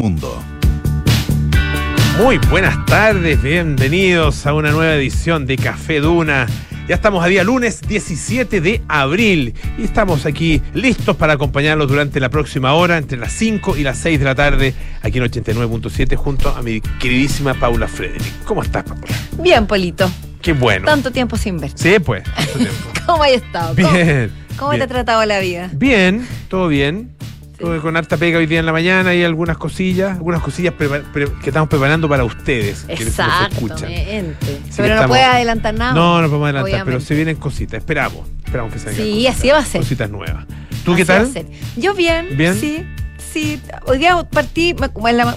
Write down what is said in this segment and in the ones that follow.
mundo. Muy buenas tardes, bienvenidos a una nueva edición de Café Duna. Ya estamos a día lunes 17 de abril y estamos aquí listos para acompañarlos durante la próxima hora, entre las 5 y las 6 de la tarde, aquí en 89.7, junto a mi queridísima Paula Frederick. ¿Cómo estás, Paula? Bien, Polito. Qué bueno. Tanto tiempo sin ver. Sí, pues. tanto tiempo. ¿Cómo has estado? ¿Cómo- Bien. ¿Cómo, te bien. ha tratado la vida? Bien, todo bien. Con harta pega hoy día en la mañana y algunas cosillas, algunas cosillas que estamos preparando para ustedes, que nos escuchan. Exactamente. que Pero no estamos- puedes adelantar nada. No, no podemos adelantar, pero se vienen cositas. Esperamos. Esperamos que se vengan Sí, cositas, así va a ser. Cositas nuevas. ¿Tú qué Así tal? Yo bien. ¿Bien? Sí. Sí, hoy día partí, me,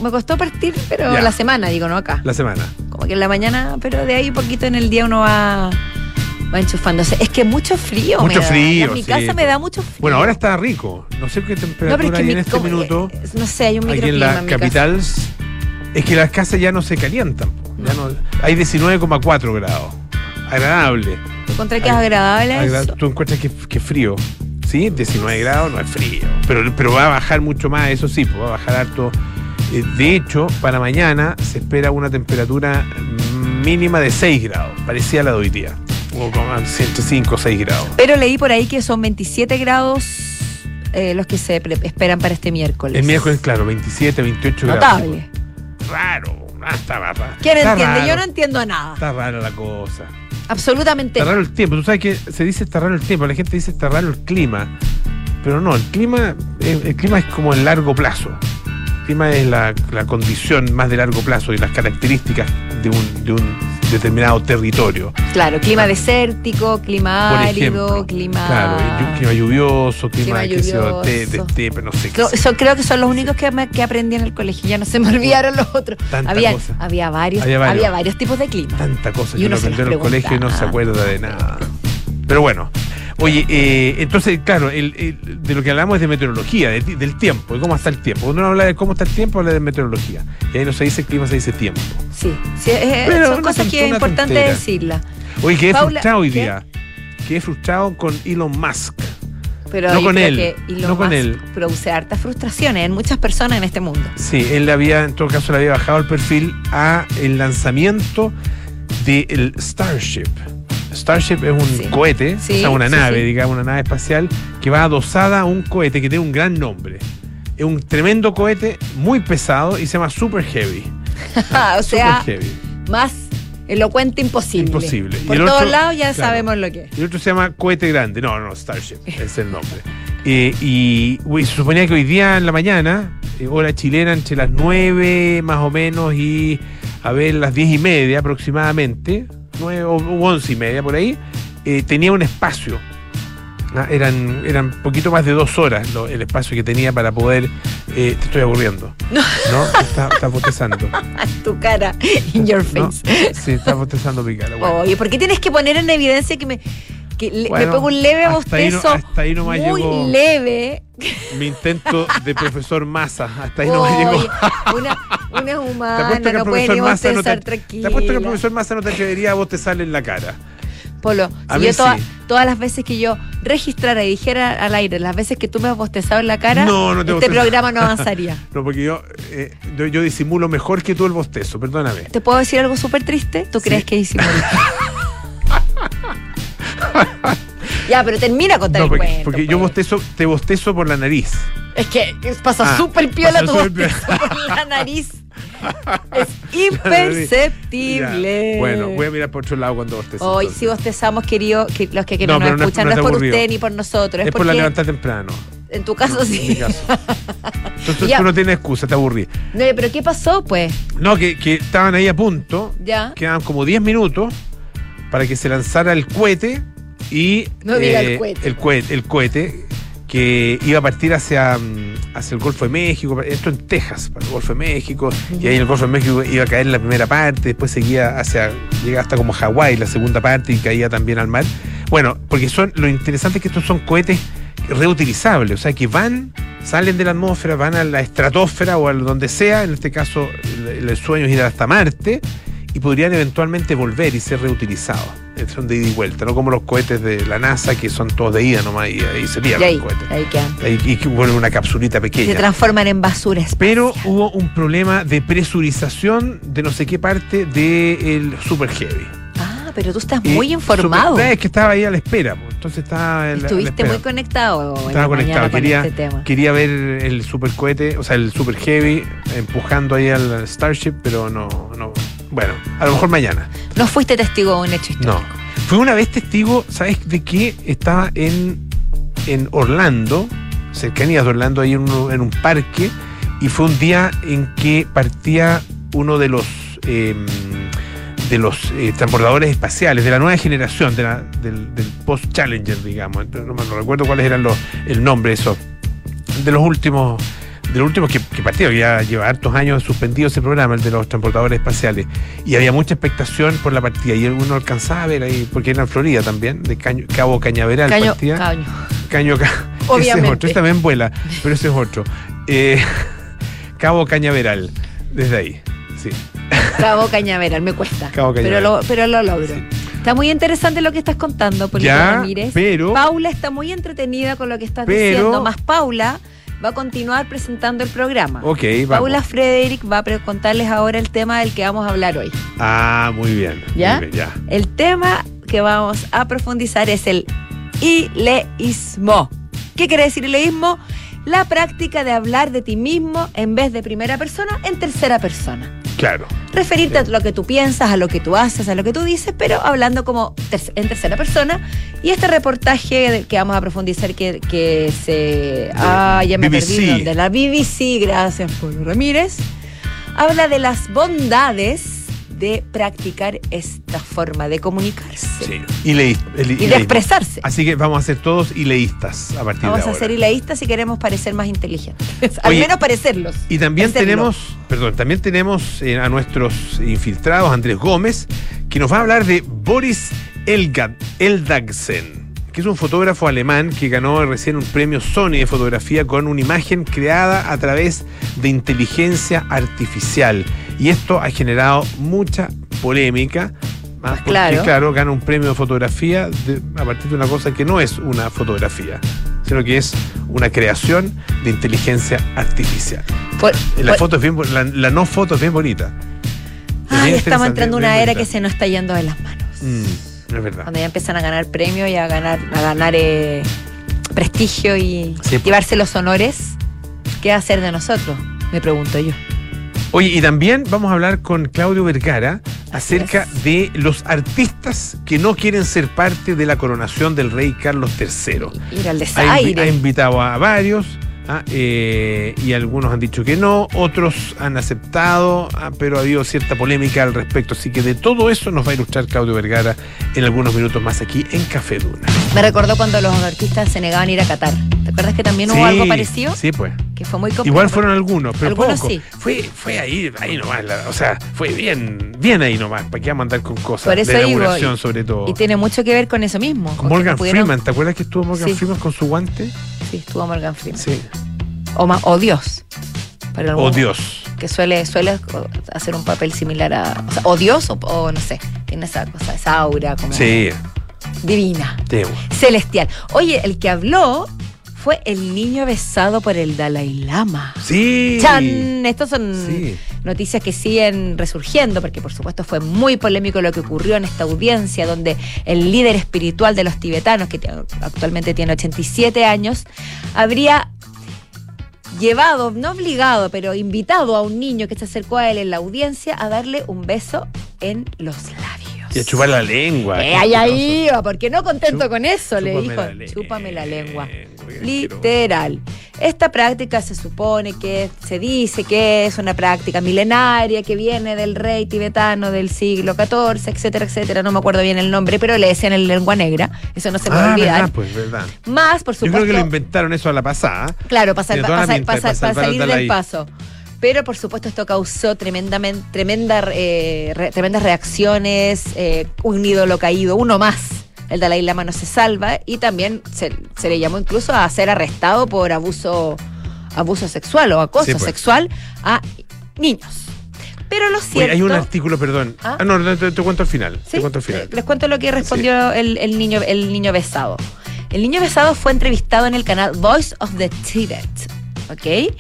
costó partir, pero Ya. la semana, digo, no acá. La semana. Como que en la mañana, pero de ahí un poquito en el día uno va, va enchufándose. Es que mucho frío. Mucho me da. frío, En mi sí, casa me da mucho frío. Bueno, ahora está rico. No sé qué No, temperatura pero es que hay en este minuto. No sé, hay un Aquí en microclima la en mi casa. capital. Es que las casas ya no se calientan. Ya no, hay 19,4 grados. Agradable. Encontré que es agradable. Agra- eso. Tú encuentras que, que frío. ¿Sí? 19 grados no es frío. Pero, pero va a bajar mucho más, eso sí, pues va a bajar harto. Eh, De hecho, para mañana se espera una temperatura mínima de 6 grados, parecía la de hoy día. O como entre 5 o 6 grados. Pero leí por ahí que son 27 grados eh, los que se esperan para este miércoles. El miércoles, claro, 27, 28 grados. Notable. Raro. Ah, está raro. ¿Quién Está entiende? raro. Yo no entiendo nada. Está rara la cosa. Absolutamente. Está raro el tiempo. Tú sabes que se dice está raro el tiempo. La gente dice está raro el clima. Pero no, el clima, el, el clima es como en largo plazo. El clima es la, la condición más de largo plazo y las características de un, de un determinado territorio. Claro, clima desértico, clima Por árido, ejemplo. clima. Claro, clima lluvioso, clima, Clima de, lluvioso. estepe, no sé qué. Creo, sé. eso creo que son los únicos que, me- que aprendí en el colegio. Ya no se me olvidaron los otros. Tanta Había, cosa. había varios, Había había varios. varios. tipos de clima. Tanta cosa Y que uno aprendió en el colegio y no se acuerda de nada. Pero bueno, oye, eh, entonces, claro, el- el- de lo que hablamos es de meteorología, de del tiempo, de cómo está el tiempo. Cuando uno habla de cómo está el tiempo, habla de meteorología. Y ahí no se dice clima, se dice tiempo. Sí, sí, eh, Pero son cosas que es importante decirlas. Oye, quedé Paula, frustrado hoy ¿qué? día. Quedé frustrado con Elon Musk. Pero No con él, que Elon no con Musk él. produce hartas frustraciones en muchas personas en este mundo. Sí, él había, en todo caso, le había bajado el perfil a el lanzamiento del Starship. Starship es un Sí. cohete, Sí, o sea, una sí, nave, digamos, una nave espacial que va adosada a un cohete que tiene un gran nombre. Es un tremendo cohete, muy pesado y se llama Super Heavy. o sea, Super Heavy. más elocuente imposible. Imposible. Y Por el todos otro- lados ya claro. sabemos lo que es. Y el otro se llama Cohete Grande. No, no, Starship, es el nombre. Eh, y uy, se suponía que hoy día en la mañana, eh, hora chilena, entre las 9 más o menos y a ver, las 10 y media aproximadamente, 9 o u 11 y media por ahí, eh, tenía un espacio. Ah, eran, eran poquito más de dos horas lo- el espacio que tenía para poder. eh, te estoy aburriendo. No. ¿No? Está, está bostezando. tu cara, in your ¿no? face. Sí, está bostezando mi cara. bueno. Oye, ¿por qué tienes que poner en evidencia que me, que le- Bueno, un leve hasta ahí no- bostezo? hasta ahí nomás muy llegó. leve. Mi intento de profesor Massa. Hasta ahí no me llegó. Una, una es humana, no puede ni Massa no bostezar te, tranquila. te apuesto que el profesor Massa no te atrevería a bostezarle en la cara. Polo, A si yo toda- sí. todas las veces que yo registrara y dijera al aire las veces que tú me has bostezado en la cara, No, no te este bostezo. programa no avanzaría. No, porque yo, eh, yo, yo disimulo mejor que tú el bostezo, perdóname. ¿Te puedo decir algo súper triste? ¿Tú Sí. crees que hicimos? ya, pero termina con No, el porque, cuento. porque yo pues. bostezo, te bostezo por la nariz. Es que pasa Ah, súper piola pasa tu bostezo por la nariz. Es imperceptible. Ya. Bueno, voy a mirar por otro lado cuando bostezo. Hoy entonces. si bostezamos, querido, que los que, que No, no, nos pero no es- escuchan, no no es, por aburrido. usted ni por nosotros, es, Es por la levantar temprano. en tu caso En sí. mi caso. Entonces Ya. tú no tienes excusa, te aburrí. No, pero ¿qué pasó, pues? No, que, que estaban ahí a punto. Ya. Quedaban como 10 minutos para que se lanzara el cohete y. No diga el cohete. El cohete, el cohete que iba a partir hacia, mm, hacia el Golfo de México, esto en Texas, para el Golfo de México, y ahí en el Golfo de México iba a caer la primera parte, después seguía hacia, llega hasta como Hawái la segunda parte y caía también al mar. Bueno, porque son, lo interesante es que estos son cohetes reutilizables, o sea que van, salen de la atmósfera, van a la estratosfera o a donde sea, en este caso el, el sueño es ir hasta Marte, y podrían eventualmente volver y ser reutilizados. Son de ida y vuelta, no como los cohetes de la NASA que son todos de ida nomás y ahí se pierden los cohetes. ahí quedan. Y que ponen una capsulita Se pequeña. transforman en basura espacial. Pero hubo un problema de presurización de no sé qué parte del Super Heavy. Ah, pero tú estás Y muy informado. Super- es que estaba ahí a la espera, pues, entonces estaba en la Estuviste espera. muy conectado. Estaba conectado, mañana con quería, este tema. quería ver el super cohete, o sea, el super heavy empujando ahí al Starship, pero no, no. Bueno, a lo mejor mañana. No fuiste testigo de un hecho histórico. No. Fue una vez testigo, ¿sabes de qué? Estaba en, en Orlando, cercanías de Orlando, ahí en un, en un parque, y fue un día en que partía uno de los eh, de los eh, transbordadores espaciales de la nueva generación, de la- del, del post-Challenger, digamos. No, me- no recuerdo cuáles eran los, el nombre, eso. De los últimos de los últimos que, que partieron, ya lleva hartos años suspendido ese programa, el de los transportadores espaciales, y había mucha expectación por la partida, y uno alcanzaba a ver ahí, porque era en Florida también, de Caño- Cabo Cañaveral Caño, partía. caño. Caño Ca- Ese es otro, ese también vuela, pero ese es otro. Eh, Cabo Cañaveral, desde ahí, sí. Cabo Cañaveral, me cuesta. Cabo Pero Cañaveral. lo, pero lo logro. Sí. Está muy interesante lo que estás contando, Polito Ramírez. pero- Paula está muy entretenida con lo que estás Pero- diciendo, más Paula va a continuar presentando el programa. Ok, vamos. Paula Frederick va a contarles ahora el tema del que vamos a hablar hoy. Ah, muy bien. ¿Ya? muy bien, ya. El tema que vamos a profundizar es el ileísmo. ¿Qué quiere decir ileísmo? La práctica de hablar de ti mismo en vez de primera persona en tercera persona. Claro. Referirte a lo que tú piensas, a lo que tú haces, a lo que tú dices, pero hablando como ter- en tercera persona. Y este reportaje que vamos a profundizar que, que se... Ah, ya me perdí. De la BBC, gracias Pablo Ramírez. Habla de las bondades de practicar esta forma de comunicarse Sí. Y, leí- el- y de expresarse. Así que vamos a ser todos ileístas a partir Vamos de a ahora. ser ileístas si queremos parecer más inteligentes. Al Oye, menos parecerlos. Y también tenemos, perdón, también tenemos eh, a nuestros infiltrados, Andrés Gómez, que nos va a hablar de Boris Elgad, Eldagsen, que es un fotógrafo alemán que ganó recién un premio Sony de fotografía con una imagen creada a través de inteligencia artificial. Y esto ha generado mucha polémica. ah, porque, claro. claro, gana un premio de fotografía de- a partir de una cosa que no es una fotografía, sino que es una creación de inteligencia artificial. Por- La por- foto es bien, la, la no foto es bien bonita. Es Ay, bien estamos entrando en una era que se nos está yendo de las manos. Mm, es verdad. Cuando ya empiezan a ganar premios y a ganar, a ganar eh, prestigio y Sí, pues. llevarse los honores, ¿qué va a hacer de nosotros? Me pregunto yo. Oye, y también vamos a hablar con Claudio Vergara acerca de los artistas que no quieren ser parte de la coronación del rey Carlos III. Ir al Ha, desaire. ha invitado a varios ah, eh, y algunos han dicho que no, otros han aceptado, ah, pero ha habido cierta polémica al respecto. Así que de todo eso nos va a ilustrar Claudio Vergara en algunos minutos más aquí en Café Duna. Me recordó cuando los artistas se negaban a ir a Qatar. ¿Te acuerdas que también hubo Sí, algo parecido? Sí, pues. Que fue muy complicado. Igual fueron algunos, pero Algunos poco. sí. Fue, fue ahí, ahí nomás, la- o sea, fue bien, bien ahí nomás, para que vamos a andar con cosas Por eso de digo, y- sobre todo. Y tiene mucho que ver con eso mismo. con Morgan pudieron- Freeman, ¿te acuerdas que estuvo Morgan Sí. Freeman con su guante? Sí, estuvo Morgan Freeman. Sí. O, ma- o Dios. Para algunos, Dios. Que suele, suele hacer un papel similar a. O, sea, o Dios o, o no sé. Tiene esa cosa, esa aura como Sí, divina. sí. Celestial. Oye, el que habló fue el niño besado por el Dalai Lama. Sí. ¡Chan! Estas son Sí. noticias que siguen resurgiendo, porque por supuesto fue muy polémico lo que ocurrió en esta audiencia, donde el líder espiritual de los tibetanos, que actualmente tiene 87 años, habría llevado, no obligado, pero invitado a un niño que se acercó a él en la audiencia a darle un beso en los labios. Y a chupar la lengua. Eh, ahí, ahí iba, porque no contento Chup- con eso, le dijo, la chúpame la lengua. Literal. Esta práctica se supone que se dice que es una práctica milenaria que viene del rey tibetano del siglo XIV, etcétera, etcétera. No me acuerdo bien el nombre, pero le decían en lengua negra. Eso no se puede Ah, olvidar. verdad, pues, verdad. Más, por Yo supuesto. creo que lo inventaron eso a la pasada. Claro, para, salir del paso. Pero por supuesto esto causó tremendamente, tremenda, eh, re- tremendas reacciones, eh, un ídolo caído, uno más. El Dalai Lama no se salva y también se, se le llamó incluso a ser arrestado por abuso, abuso sexual o acoso Sí, pues. sexual a niños. Pero lo cierto. Oye, hay un artículo, perdón. ¿Ah? Ah, no, te cuento al final. ¿Sí? Te cuento al final. Eh, Les cuento lo que respondió el, el niño, el niño besado. El niño besado fue entrevistado en el canal Voice of the Tibet. ¿Ok?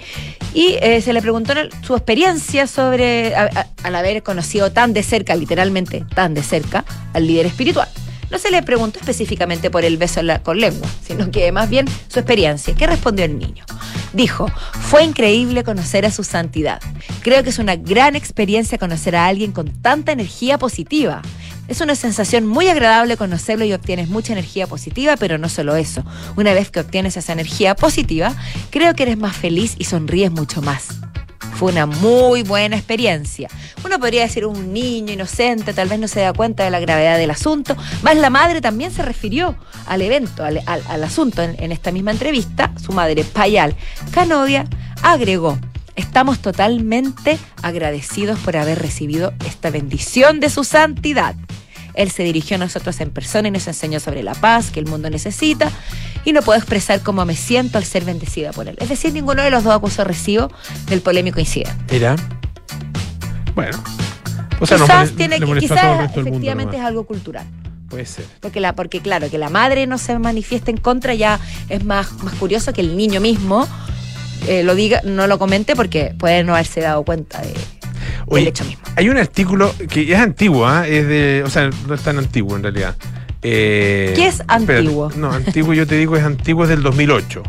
Y eh, se le preguntó su experiencia sobre al haber conocido tan de cerca, literalmente tan de cerca, al líder espiritual. No se le preguntó específicamente por el beso la- con lengua, sino que más bien su experiencia. ¿Qué respondió el niño? Dijo, fue increíble conocer a su santidad. Creo que es una gran experiencia conocer a alguien con tanta energía positiva. Es una sensación muy agradable conocerlo y obtienes mucha energía positiva, pero no solo eso. Una vez que obtienes esa energía positiva, creo que eres más feliz y sonríes mucho más. Fue una muy buena experiencia. Uno podría decir un niño inocente, tal vez no se da cuenta de la gravedad del asunto. Más la madre también se refirió al evento, al, asunto en, en esta misma entrevista. Su madre, Payal Canodia, agregó. Estamos totalmente agradecidos por haber recibido esta bendición de su santidad. Él se dirigió a nosotros en persona y nos enseñó sobre la paz que el mundo necesita y no puedo expresar cómo me siento al ser bendecida por él. Es decir, ninguno de los dos acusó recibo del polémico incidente. Era. Bueno. O sea, no quizás mole- tiene que, quizás mundo efectivamente es algo cultural. Puede ser. Porque, la, porque claro, que la madre no se manifieste en contra ya es más, más curioso que el niño mismo eh, lo diga, no lo comente porque puede no haberse dado cuenta de, del hecho mismo. Hay un artículo que es antiguo, ¿ah? es de, o sea, no es tan antiguo en realidad. Eh, ¿Qué es espérate. antiguo? no, antiguo yo te digo es antiguo es del 2008.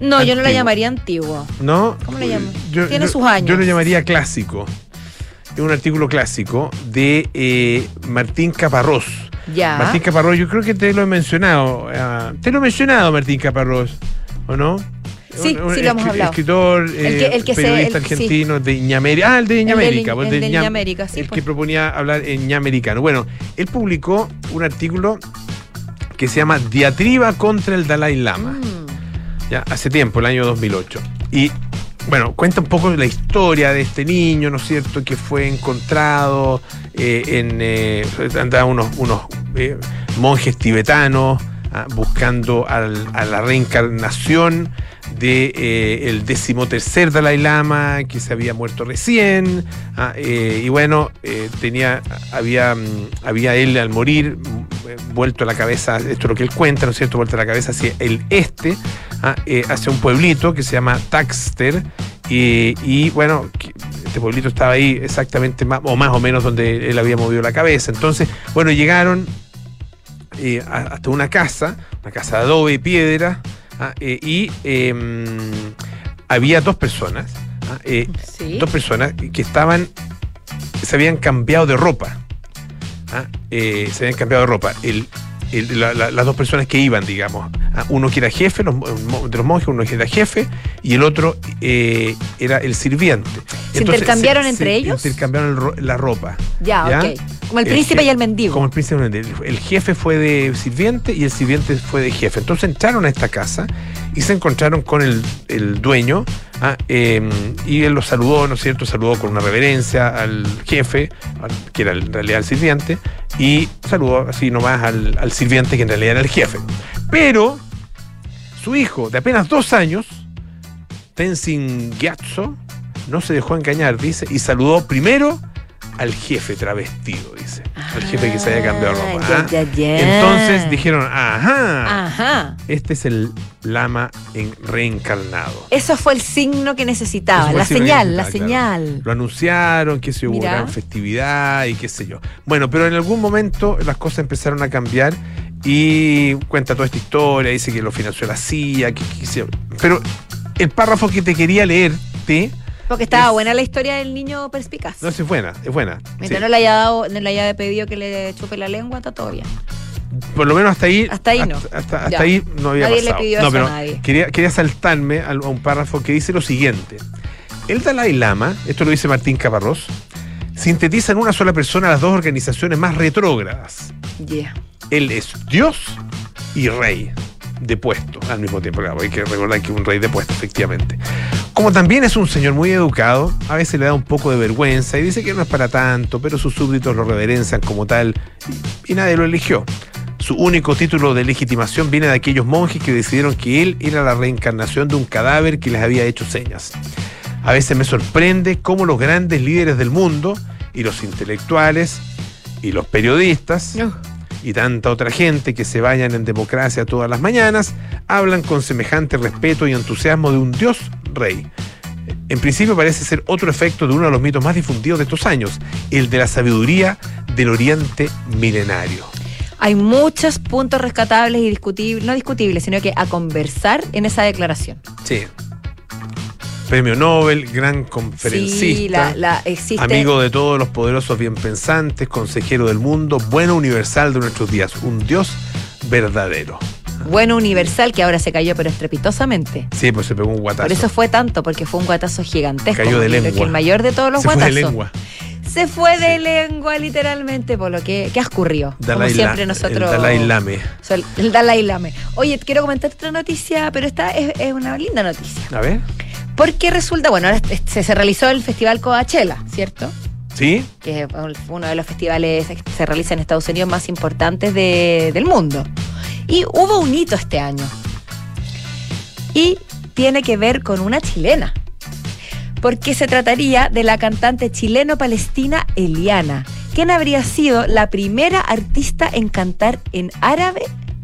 No, yo no antiguo. llamaría antiguo. ¿No? ¿Cómo le llaman? Yo- Tiene yo- sus años. Yo lo llamaría clásico. Es un artículo clásico de eh, Martín Caparrós. Ya. Martín Caparrós, yo creo que te lo he mencionado. ah, te lo he mencionado, Martín Caparrós, ¿o no? Sí, sí lo hemos hablado. Escritor, que- eh, el que se- periodista el- sí. argentino de Ñamérica. Ah, el de El del- Ñamérica. pues, el sí, El pues. que proponía hablar en ñamericano. Bueno, él publicó un artículo que se llama Diatriba contra el Dalai Lama Mm. ya hace tiempo, el año 2008. Y bueno, cuenta un poco la historia de este niño, ¿no es cierto?, que fue encontrado eh, en. Eh, andaban unos, unos eh, monjes tibetanos ah, buscando al- a la reencarnación de eh, el decimotercer Dalai Lama que se había muerto recién. Ah, eh, y bueno eh, tenía había mm, había él al morir mm, vuelto la cabeza esto es lo que él cuenta no es cierto vuelto la cabeza hacia el este ah, eh, hacia un pueblito que se llama Taxter. Y, y, bueno este pueblito estaba ahí exactamente más, o más o menos donde él había movido la cabeza. Entonces bueno llegaron eh, hasta una casa, una casa de adobe y piedra, ah, eh, y em, había dos personas, ah, eh, Sí. dos personas que estaban, se habían cambiado de ropa, ah, eh, se habían cambiado de ropa. El, el- la- la- las dos personas que iban, digamos, ah, uno que era jefe los de los monjes, uno que era jefe, y el otro eh, era el sirviente. ¿Se intercambiaron entre ellos? Intercambiaron el ro- la ropa. Ya, ¿Ya? ok. Como el El príncipe y el mendigo. Como el príncipe y el mendigo. El jefe fue de sirviente y el sirviente fue de jefe. Entonces entraron a esta casa y se encontraron con el, el dueño ah, eh, y él los saludó, ¿no es cierto? Saludó con una reverencia al jefe, que era en realidad el sirviente, y saludó así nomás al, al sirviente que en realidad era el jefe. Pero su hijo de apenas dos años, Tenzin Gyatso, no se dejó engañar, dice, y saludó primero al jefe travestido, dice. Al jefe que se había cambiado ropa. Ah, ¿ah? ya, ya, ya. Entonces dijeron, ajá, Ajá. este es el lama en- reencarnado. Eso fue el signo que necesitaba, la que señal, la claro. señal. Lo anunciaron, que se hubo Mira. gran festividad y qué sé yo. Bueno, pero en algún momento las cosas empezaron a cambiar y cuenta toda esta historia, dice que lo financió la CIA, que, que se- pero el párrafo que te quería leerte, Porque estaba Es- buena la historia del niño perspicaz. no es buena, es buena. Mientras sí. no le haya dado, no le haya pedido que le chupe la lengua, está todo bien. Por lo menos hasta ahí. Hasta ahí no. Hasta, hasta- hasta Ya. ahí no había Nadie le pasado. pidió no, eso a nadie. Quería, quería saltarme a, a un párrafo que dice lo siguiente. El Dalai Lama, esto lo dice Martín Caparrós, sintetiza en una sola persona las dos organizaciones más retrógradas. Yeah. Él es Dios y rey de puesto al mismo tiempo. Claro, hay que recordar que es un rey de puesto, efectivamente. Como también es un señor muy educado, a veces le da un poco de vergüenza y dice que no es para tanto, pero sus súbditos lo reverencian como tal y, nadie lo eligió. Su único título de legitimación viene de aquellos monjes que decidieron que él era la reencarnación de un cadáver que les había hecho señas. A veces me sorprende cómo los grandes líderes del mundo y los intelectuales y los periodistas y tanta otra gente que se vayan en democracia todas las mañanas hablan con semejante respeto y entusiasmo de un Dios rey. En principio parece ser otro efecto de uno de los mitos más difundidos de estos años, el de la sabiduría del Oriente milenario. Hay muchos puntos rescatables y discutibles, no discutibles, sino que a conversar en esa declaración. Sí. Premio Nobel, gran conferencista, Sí, la, la- existe. amigo de todos los poderosos bien pensantes, consejero del mundo, bueno universal de nuestros días, un Dios verdadero. Bueno universal que ahora se cayó, pero estrepitosamente. Sí, pues se pegó un guatazo. Por eso fue tanto, porque fue un guatazo gigantesco. Cayó de lengua. que el mayor de todos los se fue guatazos. de lengua. Se fue de lengua, literalmente, por lo que, que. Como Dalai siempre La- nosotros. El Dalai Lame. El- Dalai Lama. Oye, quiero comentar otra noticia, pero esta es, es una linda noticia. A ver. Porque resulta, bueno, ahora se, se realizó el Festival Coachella, ¿cierto? ¿Sí? Que es uno de los festivales que se realiza en Estados Unidos más importantes de- del mundo. Y hubo un hito este año. Y tiene que ver con una chilena. Porque se trataría de la cantante chileno-palestina Eliana, quien habría sido la primera artista en cantar en árabe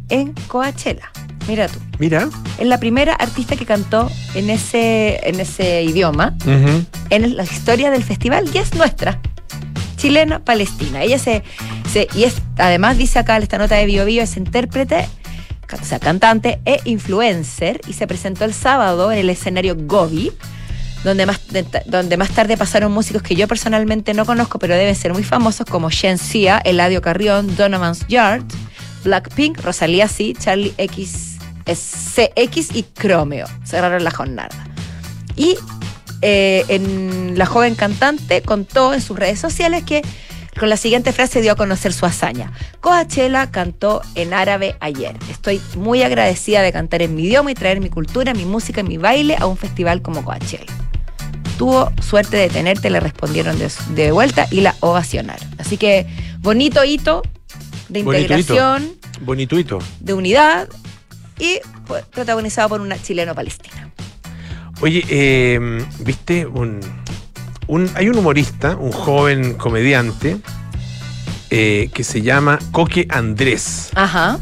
en Coachella. Mira tú. Mira. Es la primera artista que cantó en ese, en ese idioma en la historia del festival y es nuestra. Chilena-Palestina. Ella se, y es, además dice acá esta nota de Bio Bio, es intérprete, o sea, cantante e influencer y se presentó el sábado en el escenario Gobi, donde más, de- donde más tarde pasaron músicos que yo personalmente no conozco, pero deben ser muy famosos como Shen Sia, Eladio Carrión, Donovan's Yard, Blackpink, Rosalía Sí, Charlie X, CX y Chromeo. Cerraron la jornada. Y eh, en la joven cantante contó en sus redes sociales que con la siguiente frase dio a conocer su hazaña. Coachella cantó en árabe ayer. Estoy muy agradecida de cantar en mi idioma y traer mi cultura, mi música y mi baile a un festival como Coachella. Tuvo suerte de tenerte, le respondieron de, de vuelta y la ovacionaron. Así que bonito hito de Bonito hito. integración, de unidad y protagonizado por una chileno-palestina. Oye, eh, viste, un, un- hay un humorista, un joven comediante, eh, que se llama Coque Andrés. Ajá.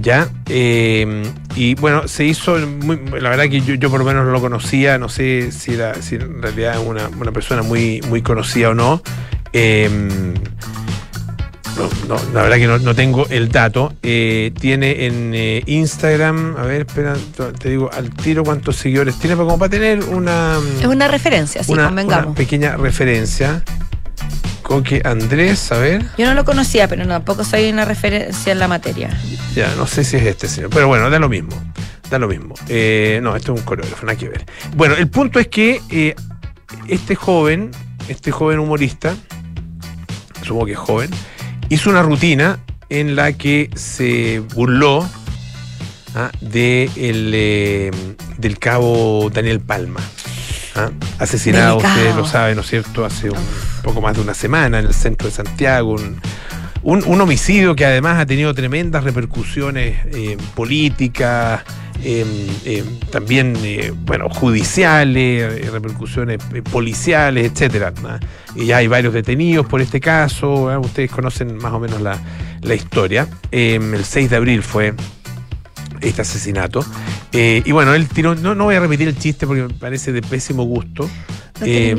¿Ya? Eh, y bueno, se hizo, muy- la verdad que yo, yo por lo menos no lo conocía, no sé si, era, si en realidad es una, una persona muy, muy conocida o no. Eh, no, no, la verdad que no, no tengo el dato. Eh, tiene en eh, Instagram, a ver, espera, te digo al tiro cuántos seguidores tiene, pero como para tener una, Es una referencia, sí, una, convengamos. una pequeña referencia. Coque Andrés, a ver. Yo no lo conocía, pero tampoco soy una referencia en la materia. Ya, no sé si es este señor. Pero bueno, da lo mismo. Da lo mismo. Eh, no, esto es un coreógrafo, nada que ver. Bueno, el punto es que eh, este joven, este joven humorista, supongo que es joven, hizo una rutina en la que se burló ah, de el, eh, del cabo Daniel Palma. ah, Asesinado, Delicado. ustedes lo saben, ¿no es cierto? Hace un poco más de una semana en el centro de Santiago. Un, un, un homicidio que además ha tenido tremendas repercusiones eh, políticas, también eh, bueno, judiciales, eh, repercusiones eh, policiales, etcétera. Y ya hay varios detenidos por este caso. Ustedes conocen más o menos la, la historia. Eh, el 6 de abril fue este asesinato. Eh, y bueno, él tiró, no, no voy a repetir el chiste porque me parece de pésimo gusto. No Eh,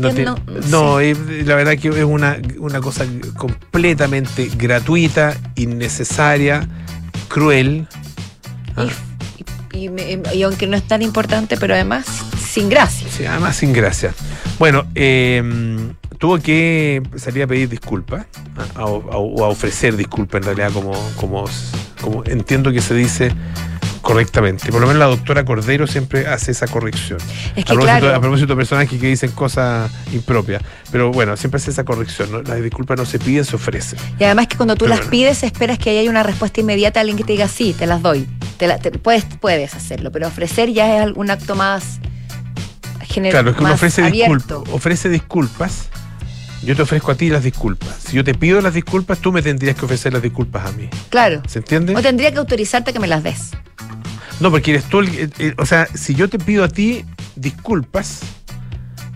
no no te- no, eh, la verdad que es una, una cosa completamente gratuita, innecesaria, cruel. Ah, Y, y me- y aunque no es tan importante, pero además sin gracia. sí, además sin gracia. Bueno, eh, tuvo que salir a pedir disculpas, a- a- o a ofrecer disculpas en realidad, como, como, como entiendo que se dice correctamente. Por lo menos la doctora Cordero siempre hace esa corrección. Es que a, propósito, claro, a propósito de personajes que dicen cosas impropias. Pero bueno, siempre hace esa corrección. ¿no? Las disculpas no se piden, se ofrecen. y además que cuando tú Pero las bueno. pides esperas que haya una respuesta inmediata, alguien que te diga sí, te las doy. Te la- te- puedes, puedes hacerlo, pero ofrecer ya es algún acto más general. Claro, es que uno ofrece abierto. disculpas. Ofrece disculpas. Yo te ofrezco a ti las disculpas. Si yo te pido las disculpas, tú me tendrías que ofrecer las disculpas a mí. Claro. ¿Se entiende? O tendría que autorizarte que me las des. No, porque eres tú el, el- el- O sea, si yo te pido a ti disculpas,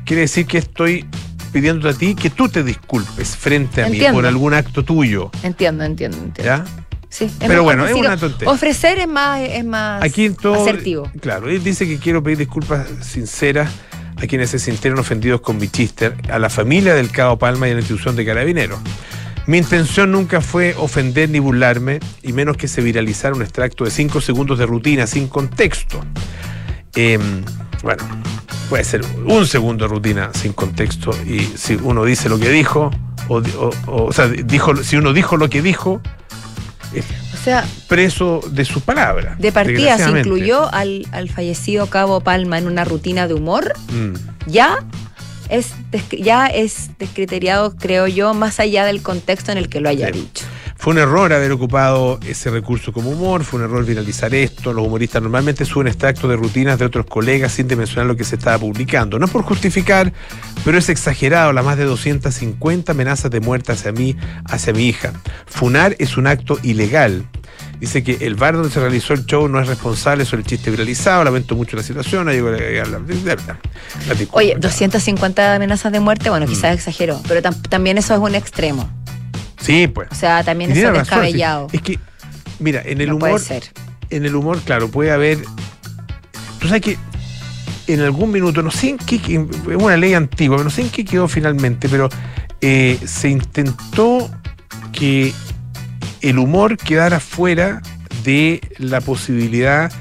quiere decir que estoy pidiendo a ti que tú te disculpes frente a Entiendo. mí por algún acto tuyo. Entiendo, entiendo, entiendo. ¿Ya? Sí, Pero bueno, es una tontería. Ofrecer es más, es más Aquí todo. asertivo. Claro, él dice que quiero pedir disculpas sinceras a quienes se sintieron ofendidos con mi chister, a la familia del Cabo Palma y a la institución de Carabineros. Mi intención nunca fue ofender ni burlarme, y menos que se viralizara un extracto de cinco segundos de rutina sin contexto. Em, bueno, puede ser un segundo de rutina sin contexto, y si uno dice lo que dijo, o, o- o- sea, dijo, si uno dijo lo que dijo, O sea, preso de su palabra. de partida se incluyó al, al fallecido Cabo Palma en una rutina de humor, Mm. ya es, ya es descriteriado, creo yo, más allá del contexto en el que lo haya Sí. dicho. Fue un error haber ocupado ese recurso como humor, fue un error viralizar esto. Los humoristas normalmente suben extractos de rutinas de otros colegas sin dimensionar lo que se estaba publicando. No es por justificar, pero es exagerado las más de 250 amenazas de muerte hacia mí, hacia mi hija. Funar es un acto ilegal. Dice que el bar donde se realizó el show no es responsable sobre el chiste viralizado. Lamento mucho la situación. ahí. Oye, 250 amenazas de muerte, Mm. bueno, quizás exageró, pero tam- también eso es un extremo. Sí, pues. O sea, también es descabellado. Es que, mira, en el no humor. puede ser. en el humor, claro, puede haber. Tú sabes que en algún minuto, no sé en qué, es una ley antigua, no sé en qué quedó finalmente, pero eh, se intentó que el humor quedara fuera de la posibilidad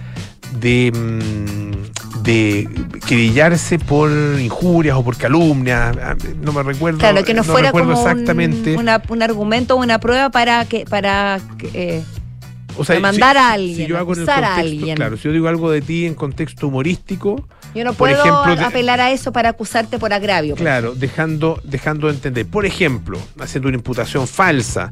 de, mm, de querellarse por injurias o por calumnias. No me recuerdo. Claro, que no, fuera como un, exactamente. una- un argumento o una prueba para que para eh, o sea, si- a si alguien, yo hago en el a contexto- alguien. Claro, si yo digo algo de ti en contexto humorístico, yo no Por puedo ejemplo, apelar a eso para acusarte por agravio. por Claro, dejando, dejando de entender. Por ejemplo, haciendo una imputación falsa,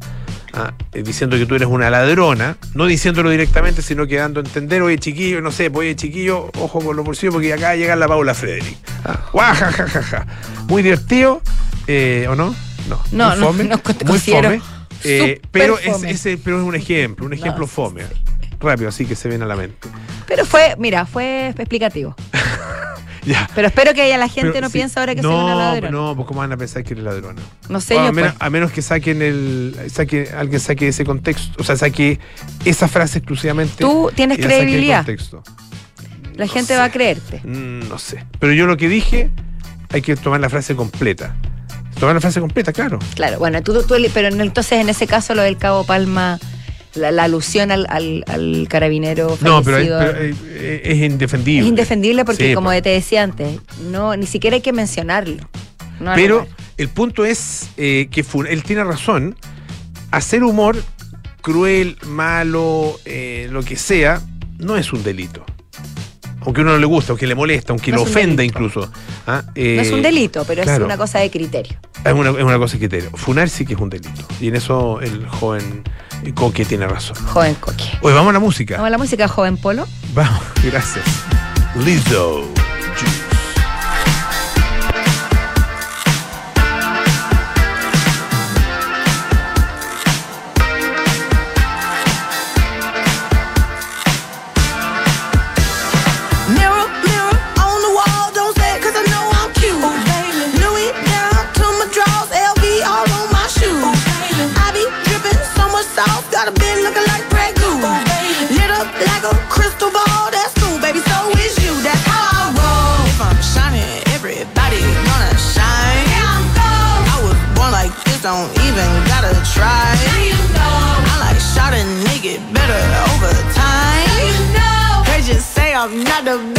ah, eh, diciendo que tú eres una ladrona, no diciéndolo directamente, sino que dando a entender, oye chiquillo, no sé, pues, oye chiquillo, ojo con los bolsillos porque acá llega la Paula Frederick. Ah, guajajajaja. Muy divertido, eh, ¿o no? No, No, muy no, fome, no, muy considero fome. eh, pero, es, fome. ese- pero es un ejemplo, un ejemplo No, fome. sí. Rápido, así que se viene a la mente. Pero fue, mira, fue explicativo. Ya. Pero espero que ya la gente Pero no sí, piense ahora que no, soy una ladrona. No, No, pues cómo van a pensar que eres ladrona. sé Bueno, yo, a, menos, pues. a menos que saquen el. Saque, alguien saque ese contexto. O sea, saque esa frase exclusivamente. Tú tienes y credibilidad. contexto. La no gente sé. va a creerte. Mm, No sé. Pero yo lo que dije, hay que tomar la frase completa. Tomar la frase completa, claro. Claro, bueno, tú, tú- pero en- entonces en ese caso lo del Cabo Palma, la, la alusión al, al- al carabinero No, pero, es- fallecido, pero, eh, es indefendible. es indefendible porque, Sí, como pues. te decía antes, no ni siquiera hay que mencionarlo. No Pero el punto es eh, que él tiene razón. Hacer humor cruel, malo, eh, lo que sea, no es un delito. Aunque a uno no le gusta, aunque le molesta, aunque No lo ofenda delito. incluso. ¿ah? no es Eh, un delito, pero es una cosa de criterio. Es una, es una cosa de criterio. Funar sí que es un delito. Y en eso el joven Coque tiene razón. Joven Coque. Oye, vamos a la música. Vamos a la música, joven Polo. Vamos, gracias. Lizzo. another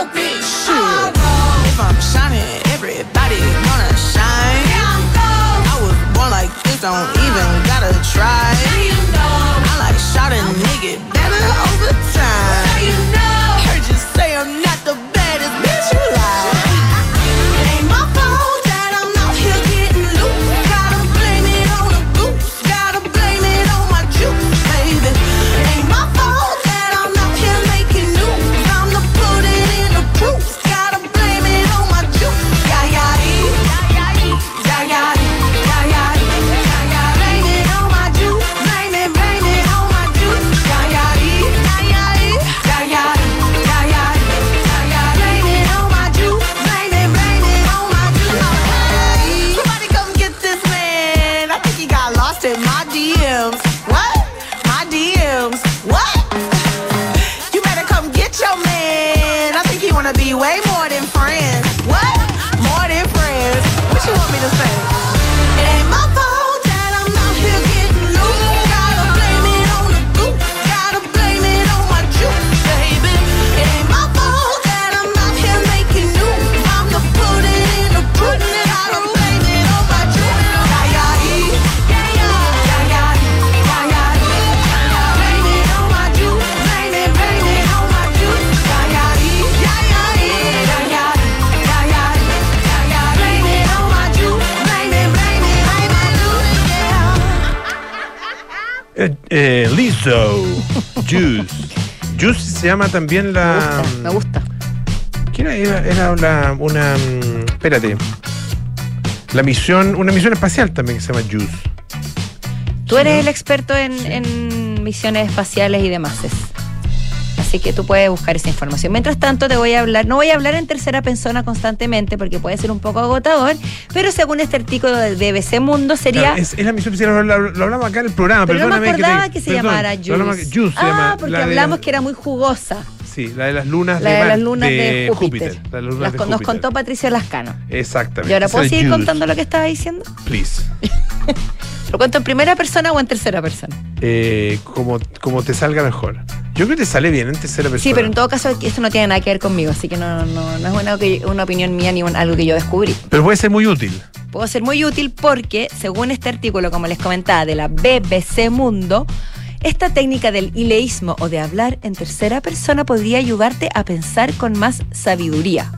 Shit. If I'm shining, everybody gonna shine. I was born like this, don't even gotta try. Eh, eh, Lizzo, Juice. Juice se llama también la. Me gusta. ¿Qué era? Era, la- una. Espérate. La misión, una misión espacial también que se llama Juice. Tú eres el experto en, en misiones espaciales y demás. Así que tú puedes buscar esa información. Mientras tanto, te voy a hablar, no voy a hablar en tercera persona constantemente porque puede ser un poco agotador, pero según este artículo de BBC Mundo sería... Claro, es, es la misión lo, lo- lo hablamos acá en el programa. pero no me acordaba te- que, se perdón, llamara Juice. Juice se ah, llama, porque de hablamos que era muy jugosa. Sí, la de las lunas La de, de las lunas de, Júpiter. La de las lunas Las de con- nos Júpiter. contó Patricia Lascano. Exactamente. ¿Y ahora puedo seguir Juice. contando lo que estaba diciendo? Please. ¿Lo cuento en primera persona o en tercera persona? Eh, como, como te salga mejor. Yo creo que te sale bien en tercera persona. Sí, pero en todo caso esto no tiene nada que ver conmigo, así que no, no, no es una, una opinión mía ni un- algo que yo descubrí. Pero puede ser muy útil. Puedo ser muy útil porque, según este artículo, como les comentaba, de la BBC Mundo, esta técnica del ileísmo o de hablar en tercera persona podría ayudarte a pensar con más sabiduría,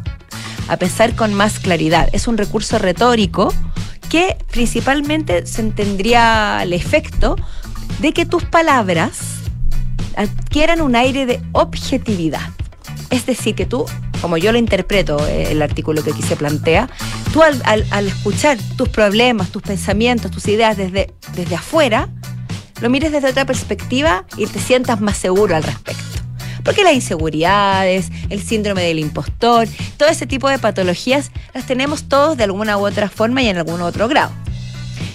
a pensar con más claridad. Es un recurso retórico que principalmente se tendría el efecto de que tus palabras adquieran un aire de objetividad. Es decir, que tú, como yo lo interpreto, eh, el artículo que aquí se plantea, tú al, al- escuchar tus problemas, tus pensamientos, tus ideas desde, desde afuera, lo mires desde otra perspectiva y te sientas más seguro al respecto. Porque las inseguridades, el síndrome del impostor, todo ese tipo de patologías las tenemos todos de alguna u otra forma y en algún otro grado.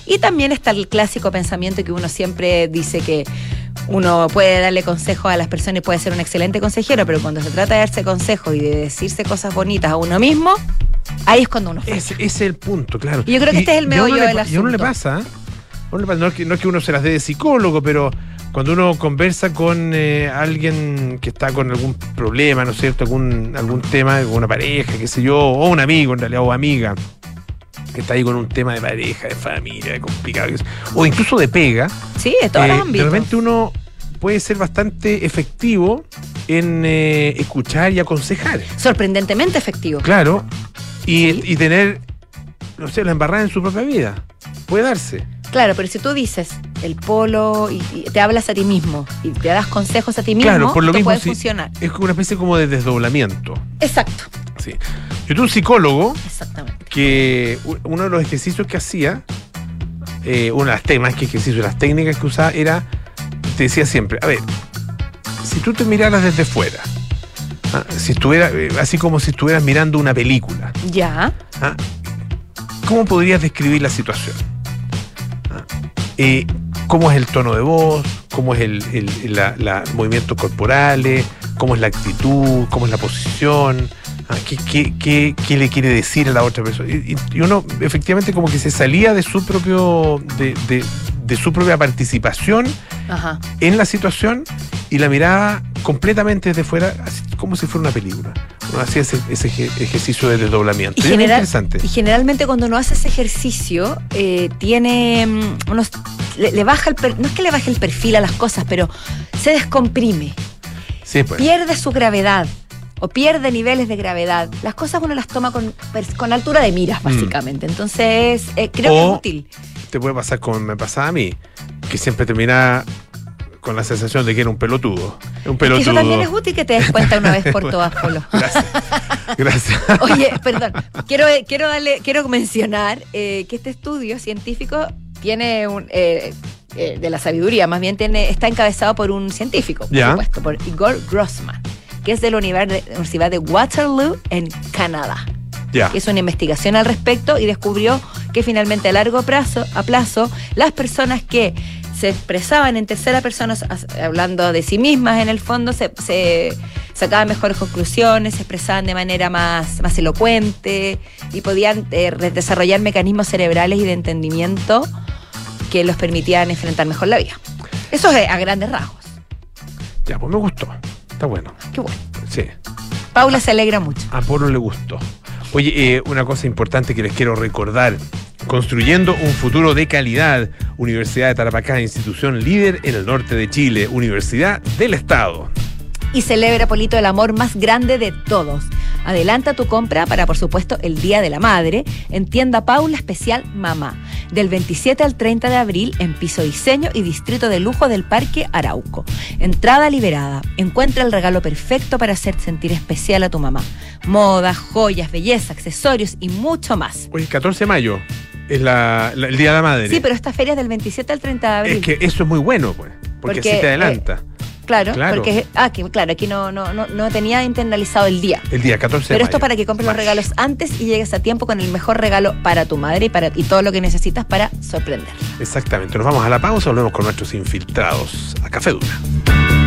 Y también está el clásico pensamiento que uno siempre dice que uno puede darle consejos a las personas y puede ser un excelente consejero, pero cuando se trata de darse consejos y de decirse cosas bonitas a uno mismo, ahí es cuando uno falla. Ese, ese es el punto, claro. Y yo creo que este es el meollo del pa- Y a uno le asunto. pasa, ¿eh? A uno le pasa, no, es que, no es que uno se las dé de psicólogo, pero cuando uno conversa con eh, alguien que está con algún problema, ¿no es cierto? Algún, algún tema, una pareja, qué sé yo, o un amigo en realidad, o amiga, que está ahí con un tema de pareja, de familia, de complicado, o incluso de pega, Sí, de todos eh, los ámbitos. repente uno puede ser bastante efectivo en eh, escuchar y aconsejar. Sorprendentemente efectivo. Claro. Y, Sí. y tener, no sé, la embarrada en su propia vida. Puede darse. Claro, pero si tú dices el polo y, y te hablas a ti mismo y te das consejos a ti mismo, claro, por lo esto mismo puede funcionar. es como una especie como de desdoblamiento. Exacto, Sí. Yo tuve un psicólogo exactamente. que uno de los ejercicios que hacía, eh, una de las temas que ejercicio, las técnicas que usaba era, te decía siempre, a ver, si tú te miraras desde fuera, ah, si estuviera, eh, así como si estuvieras mirando una película, Ya, ¿ah? ¿cómo podrías describir la situación? ¿Ah? Eh, ¿Cómo es el tono de voz? ¿Cómo es el, el- la- la- movimientos corporales? ¿Cómo es la actitud? ¿Cómo es la posición? ¿Ah? ¿Qué, qué- qué- qué le quiere decir a la otra persona? Y, uno efectivamente como que se salía de su propio de, de- de su propia participación ajá. en la situación y la miraba completamente desde fuera, así como si fuera una película. Uno hacía ese, ese eje- ejercicio de desdoblamiento. Y, Y general- interesante. y generalmente cuando uno hace ese ejercicio, eh, tiene mm, unos. Le, le baja el per- no es que le baje el perfil a las cosas, pero se descomprime, Sí, pues. pierde su gravedad o pierde niveles de gravedad. Las cosas uno las toma con, con altura de miras, básicamente. Entonces, eh, creo que Mm. Es útil. Te puede pasar como me pasaba a mí, que siempre termina con la sensación de que era un pelotudo. Un Que pelotudo. eso también es útil que te des cuenta una vez por todas, Polo. Gracias. Gracias. Oye, perdón, quiero, quiero darle, quiero mencionar eh, que este estudio científico tiene un eh, eh, de la sabiduría, más bien tiene, está encabezado por un científico, por supuesto, por Igor Grossman, que es de la Universidad de Waterloo en Canadá. Que hizo una investigación al respecto y descubrió que finalmente a largo plazo, a plazo, las personas que se expresaban en tercera persona, hablando de sí mismas en el fondo, se, se sacaban mejores conclusiones, se expresaban de manera más, más elocuente y podían eh, desarrollar mecanismos cerebrales y de entendimiento que los permitían enfrentar mejor la vida. Eso es a grandes rasgos. Ya, pues me gustó. Está bueno. Qué bueno. Sí. Paula se alegra mucho. A Polo le gustó. Oye, eh, una cosa importante que les quiero recordar. Construyendo un futuro de calidad. Universidad de Tarapacá, institución líder en el norte de Chile. Universidad del Estado. y celebra, Polito, el amor más grande de todos. Adelanta tu compra para, por supuesto, el Día de la Madre en tienda Paula Especial Mamá, del 27 al 30 de abril en Piso Diseño y Distrito de Lujo del Parque Arauco. Entrada liberada. Encuentra el regalo perfecto para hacer sentir especial a tu mamá. Moda, joyas, belleza, accesorios y mucho más. Oye, 14 de mayo es la- la- el Día de la Madre. Sí, pero esta feria es del 27 al 30 de abril. Es que eso es muy bueno, pues. Porque, Porque, así te adelanta. Claro, claro. porque ah, que, claro, aquí no, no, no, no tenía internalizado el día. el día 14 de Pero esto mayo. para que compres los regalos antes y llegues a tiempo con el mejor regalo para tu madre y, para, y todo lo que necesitas para sorprender. Exactamente. Nos vamos a la pausa, volvemos con nuestros infiltrados a Café Dura.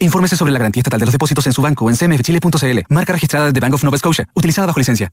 Infórmese sobre la garantía estatal de los depósitos en su banco en cmfchile.cl. Marca registrada de Bank of Nova Scotia, utilizada bajo licencia.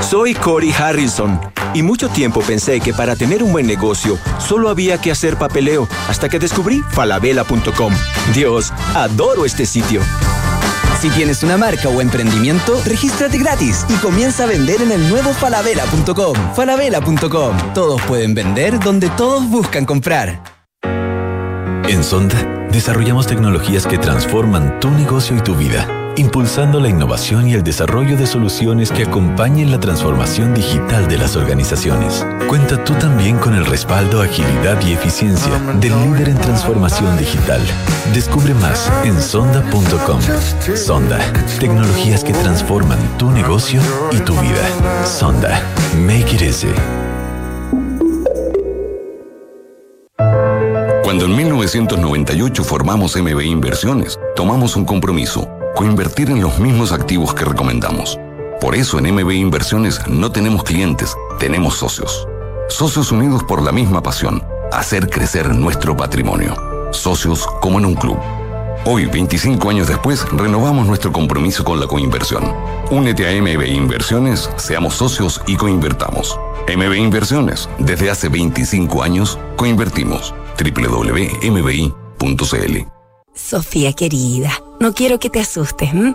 Soy Cory Harrison y mucho tiempo pensé que para tener un buen negocio solo había que hacer papeleo hasta que descubrí falabella.com. Dios, adoro este sitio. Si tienes una marca o emprendimiento, regístrate gratis y comienza a vender en el nuevo falabella.com. Falabella.com. Todos pueden vender donde todos buscan comprar. En Sonda, desarrollamos tecnologías que transforman tu negocio y tu vida, impulsando la innovación y el desarrollo de soluciones que acompañen la transformación digital de las organizaciones. Cuenta tú también con el respaldo, agilidad y eficiencia del líder en transformación digital. Descubre más en sonda.com. Sonda, tecnologías que transforman tu negocio y tu vida. Sonda, make it easy. Cuando en 1998 formamos MB Inversiones, tomamos un compromiso, coinvertir en los mismos activos que recomendamos. Por eso en MB Inversiones no tenemos clientes, tenemos socios. Socios unidos por la misma pasión, hacer crecer nuestro patrimonio. Socios como en un club. Hoy, 25 años después, renovamos nuestro compromiso con la coinversión. Únete a MB Inversiones, seamos socios y coinvertamos. MB Inversiones, desde hace 25 años, coinvertimos. www.mbi.cl Sofía querida, no quiero que te asustes. ¿m?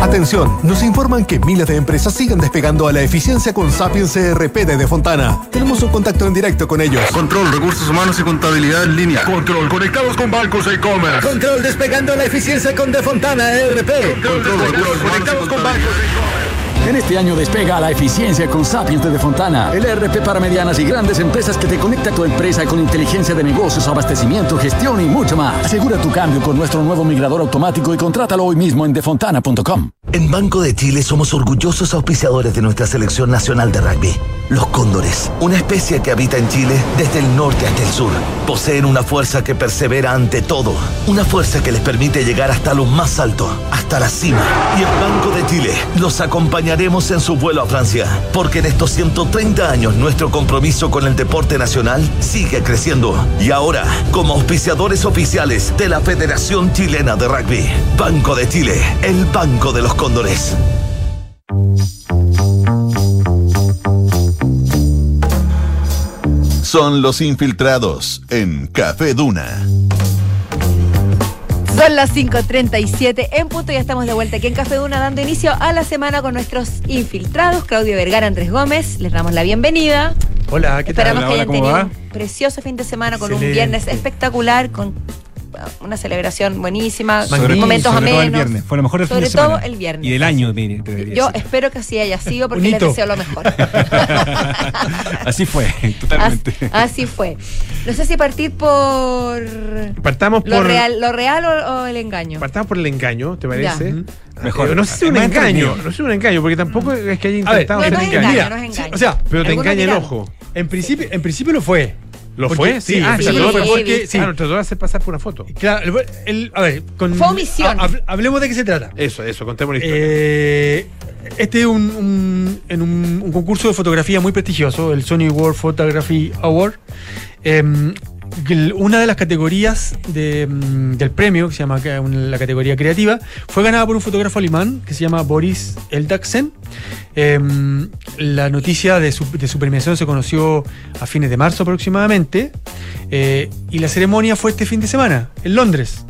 Atención, nos informan que miles de empresas siguen despegando a la eficiencia con Sapiens CRP de De Fontana. Tenemos un contacto en directo con ellos. Control, recursos humanos y contabilidad en línea. Control, conectados con bancos e e-commerce. Control, despegando a la eficiencia con De Fontana ERP. Control, recursos conectados con bancos e-commerce. En este año despega la eficiencia con Sapiens de Fontana, el RP para medianas y grandes empresas que te conecta a tu empresa con inteligencia de negocios, abastecimiento, gestión y mucho más. Asegura tu cambio con nuestro nuevo migrador automático y contrátalo hoy mismo en defontana.com. En Banco de Chile somos orgullosos auspiciadores de nuestra selección nacional de rugby. Los cóndores, una especie que habita en Chile desde el norte hasta el sur. Poseen una fuerza que persevera ante todo. Una fuerza que les permite llegar hasta lo más alto, hasta la cima. Y en Banco de Chile los acompañaremos en su vuelo a Francia. Porque en estos 130 años nuestro compromiso con el deporte nacional sigue creciendo. Y ahora, como auspiciadores oficiales de la Federación Chilena de Rugby, Banco de Chile, el Banco de los Cóndores. Son los infiltrados en Café Duna. Son las 5.37 en punto ya estamos de vuelta aquí en Café Duna dando inicio a la semana con nuestros infiltrados, Claudio Vergara, Andrés Gómez. Les damos la bienvenida. Hola, ¿qué tal? Esperamos que hayan ¿cómo tenido va? un precioso fin de semana con un viernes espectacular, con una celebración buenísima, Sobre- con momentos sobre todo el viernes. Fue lo mejor del fin Sobre de semana. todo el viernes. Y del año, mire, te debería Yo decir. espero que así haya sido porque les deseo lo mejor. Así fue, totalmente. Así, así fue. No sé si partir por Partamos lo por. real, lo real o, o el engaño. Partamos por el engaño, ¿te parece? Ya. Mejor. Eh, no sé si es un engaño, no sé si es un engaño, porque tampoco es que haya intentado no, no es engaño. engaño, Mira, no es engaño. o sea, Pero te engaña el ojo. en principio, en principio lo fue. ¿Lo Porque- fue? Sí, ah, sí, trató de- sí, porque, sí. Claro, trató de hacer pasar por una foto. Claro, el- el- a ver, con, Fue omisión. ha- hab- hablemos de qué se trata. Eso, eso, contemos la historia. Eh, este es un, un- en un, un concurso de fotografía muy prestigioso, el Sony World Photography Award. Em, una de las categorías mm, del premio, que se llama la categoría creativa, fue ganada por un fotógrafo alemán que se llama Boris Eldachsen. Em, la noticia de su, de su premiación se conoció a fines de marzo aproximadamente eh, y la ceremonia fue este fin de semana en Londres.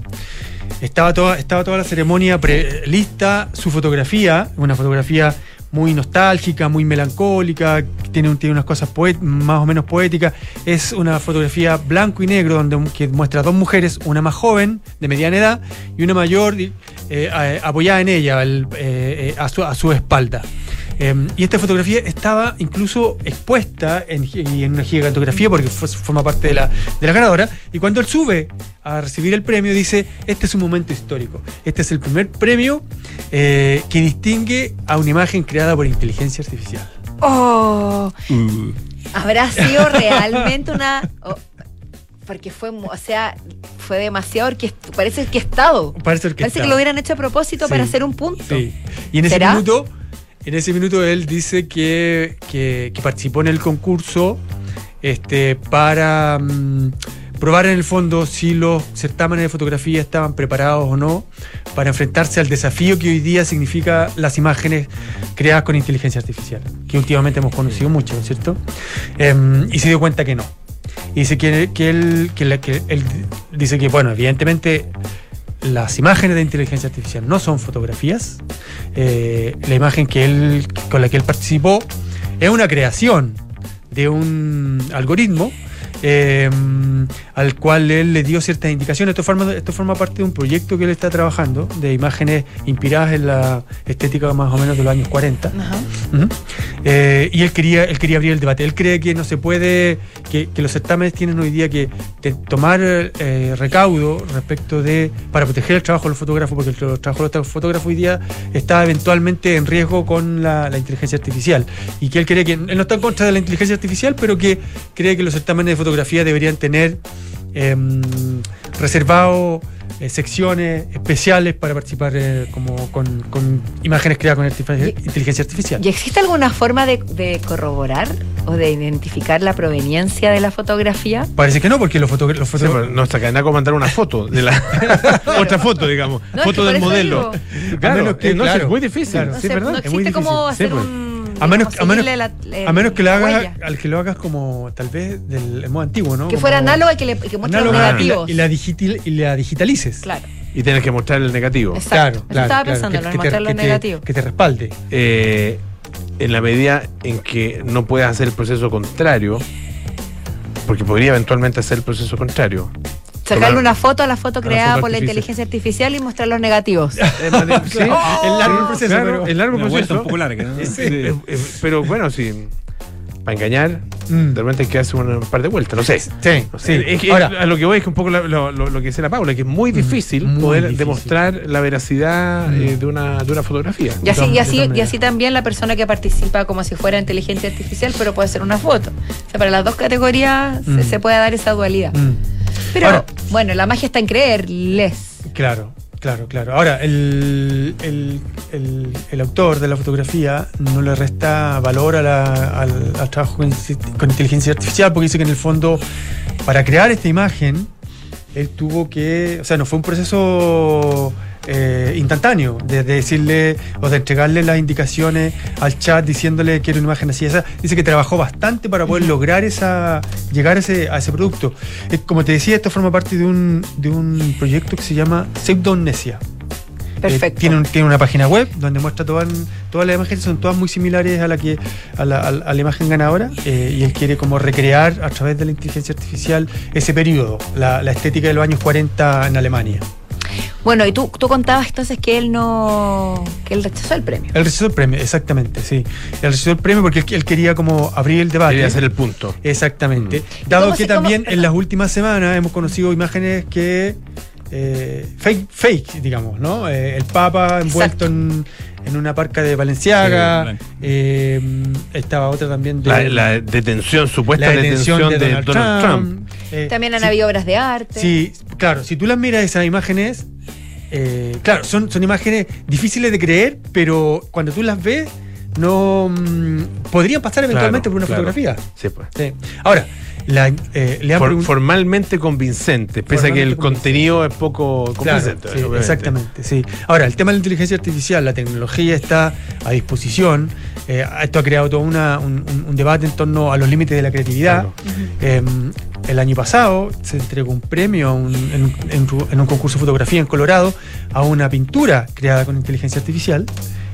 Estaba toda, estaba toda la ceremonia pre- lista, su fotografía, una fotografía muy nostálgica, muy melancólica, tiene, un- tiene unas cosas poet- más o menos poéticas. Es una fotografía blanco y negro donde que muestra dos mujeres, una más joven, de mediana edad, y una mayor eh, a- apoyada en ella, eh, eh, a, su, a su espalda. Eh, y esta fotografía estaba incluso expuesta en, en una gigantografía porque fue- forma parte de la, de la ganadora. Y cuando él sube a recibir el premio, dice: Este es un momento histórico. Este es el primer premio eh, que distingue a una imagen creada por inteligencia artificial. Oh, Uh. habrá sido realmente una. oh, porque fue, o sea, fue demasiado orquest- Parece orquestado. Parece orquestado. Parece que lo hubieran hecho a propósito Sí. para hacer un punto. Sí. Y en ese minuto, en ese minuto él dice que, que- que participó en el concurso este, para mm, probar en el fondo si los certámenes de fotografía estaban preparados o no para enfrentarse al desafío que hoy día significa las imágenes creadas con inteligencia artificial, que últimamente hemos conocido mucho, ¿no es cierto? Em, y se dio cuenta que no. Y dice que, que él, que la- que él dice que, bueno, evidentemente las imágenes de inteligencia artificial no son fotografías. Eh, la imagen que él, con la que él participó es una creación de un algoritmo eh, al cual él le dio ciertas indicaciones. Esto forma, esto forma parte de un proyecto que él está trabajando, de imágenes inspiradas en la estética más o menos de los años 40. Ujú. Eh, y él quería, él quería abrir el debate. Él cree que no se puede, que, que los certámenes tienen hoy día que te- tomar eh, recaudo respecto de, para proteger el trabajo de los fotógrafos, porque el, tra- trabajo de los fotógrafos hoy día está eventualmente en riesgo con la, la inteligencia artificial. Y que él cree que, él no está en contra de la inteligencia artificial, pero que cree que los certámenes de fotografía deberían tener em, reservado eh, secciones especiales para participar eh, como con, con imágenes creadas con inteligencia artificial. ¿Y existe alguna forma de, de corroborar o de identificar la proveniencia de la fotografía? Parece que no, porque los fotógrafos. Sí, pero no está cadena con mandar una foto de la otra foto, digamos, No, es foto que del modelo. digo. Claro, A menos que- eh, no, sí, claro, es muy difícil, claro. sí, No, es sé, verdad. no es muy difícil. hacer Sí, pues. un... A menos, a menos, la- a menos que lo la hagas, al que lo hagas como tal vez del modo antiguo, ¿no? Que Como fuera análogo y que, le, que muestre los análogo y la- negativos. Y la, digital- y la digitalices. Claro. Y tienes que mostrar el negativo. Exacto. Claro, estaba claro, pensando, que- en que te- mostrar te- negativos. Que te respalde. Eh, en la medida en que no puedas hacer el proceso contrario, porque podría eventualmente hacer el proceso contrario. Sacarle una foto a la foto la creada foto por la inteligencia artificial y mostrar los negativos. Sí, el largo proceso, Claro, pero el largo proceso. un poco larga, ¿no? Eh, Sí. eh, eh, pero bueno, sí. Para engañar, Mm. de repente hay que hacer un, par de vueltas, no sé. Sí, No sé. sí. Es que Ahora- a lo que voy es que un poco la- lo, lo- lo que dice la Paula, que es muy difícil muy poder difícil. demostrar la veracidad eh, de, una, de una fotografía. Y así, y, así, y así también la persona que participa como si fuera inteligencia artificial, pero puede ser una foto. O sea, para las dos categorías se, Mm. se puede dar esa dualidad. Mm. Pero Ahora- bueno, la magia está en creerles. Claro, claro, claro. Ahora, el, el- el- autor de la fotografía no le resta valor al, trabajo con inteligencia artificial porque dice que en el fondo, para crear esta imagen, él tuvo que, o sea, no fue un proceso eh, instantáneo de, de decirle o de entregarle las indicaciones al chat diciéndole quiero una imagen así esa dice que trabajó bastante para poder lograr esa llegar a ese, a ese producto Eh, como te decía esto forma parte de un, de un proyecto que se llama Pseudonnesia Perfecto. Eh, tiene, un- tiene una página web donde muestra todas, todas las imágenes, son todas muy similares a la que a la- a la imagen ganadora eh, y él quiere como recrear a través de la inteligencia artificial ese periodo, la, la estética de los años 40 en Alemania. Bueno, y tú, tú contabas entonces que él no. que él rechazó el premio. Él rechazó el premio, exactamente, sí. Él rechazó el premio porque él, él quería como abrir el debate. Quería hacer el punto. Exactamente. ¿Y Dado que se- cómo- también en las últimas semanas hemos conocido imágenes que. eh, fake, fake, digamos, ¿no? Eh, el Papa envuelto en, en una parca de Valenciaga. eh, estaba otra también de. La, la detención, supuesta la detención, de, Donald, Trump. Eh, También han sí, habido obras de arte. Sí, claro, si tú las miras esas imágenes, eh, claro, son, son imágenes difíciles de creer, pero cuando tú las ves, no mm, podrían pasar eventualmente Claro, por una claro. fotografía. Sí, pues. Sí. Ahora, la, eh, le han For- pregun- formalmente convincente, pese a que el contenido es poco Claro, convincente. sí, obviamente. exactamente, sí. Ahora, el tema de la inteligencia artificial, la tecnología está a disposición. eh, esto ha creado todo una- un, debate en torno a los límites de la creatividad. Eh, el año pasado se entregó un premio un- en, un- en un- en un concurso de fotografía en Colorado a una pintura creada con inteligencia artificial.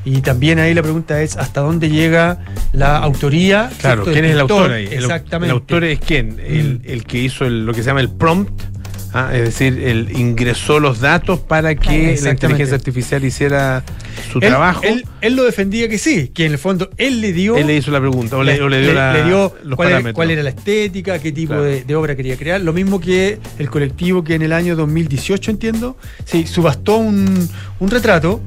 Y también ahí la pregunta es hasta dónde llega la autoría. Claro. ¿quién es el autor ahí? Exactamente. el autor es quién? El, el que hizo el- lo que se llama el prompt, ah, es decir, el ingresó los datos para que la inteligencia artificial hiciera su Él- trabajo. Él, él lo defendía que sí, que en el fondo él le dio. Él le hizo la pregunta, o le, o le dio, la- le dio los cuál, era, parámetros. cuál era la estética, qué tipo Claro. de, de obra quería crear. Lo mismo que el colectivo que en el año 2018, entiendo, sí, subastó un, un retrato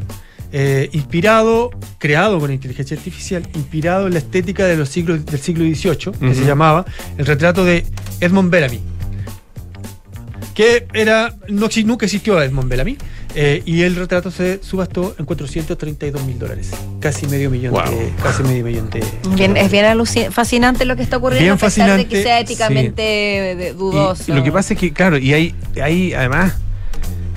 eh, inspirado, creado con inteligencia artificial, inspirado en la estética de los siglos, del siglo XVIII, que se llamaba el retrato de Edmond Bellamy que era no, nunca existió Edmond Bellamy eh, y el retrato se subastó en 432 mil dólares casi medio millón Wow. de casi medio millón de Bien, es bien fascinante lo que está ocurriendo, Bien a pesar de que fascinante, sea éticamente dudoso. Y, y lo que pasa es que, claro, y hay, hay además,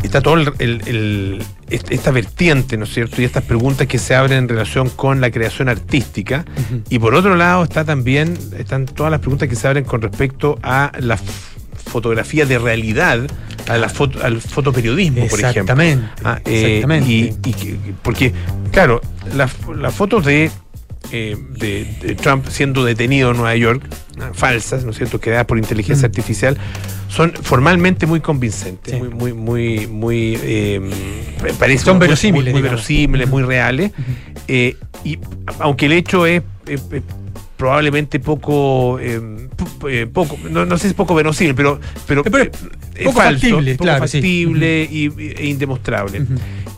está todo el, el- el- est- esta vertiente, ¿no es cierto? Y estas preguntas que se abren en relación con la creación artística. Y por otro lado está también, están todas las preguntas que se abren con respecto a la f- fotografía de realidad, a la foto, al fotoperiodismo, por ejemplo. Exactamente, Ah, eh, exactamente. y, y que- porque, claro, las, fotos de eh, de, de Trump siendo detenido en Nueva York, ah, falsas, ¿no es cierto?, creadas por inteligencia artificial, son formalmente muy convincentes, muy, muy, muy, muy eh, me parece Son muy- verosímiles, muy, muy verosímiles, muy reales. Eh, y aunque el hecho es, probablemente poco, eh, eh, poco, no, no sé si es poco verosímil, pero, pero, eh, es poco falso, factible, poco claro, sí. factible y- y- e indemostrable.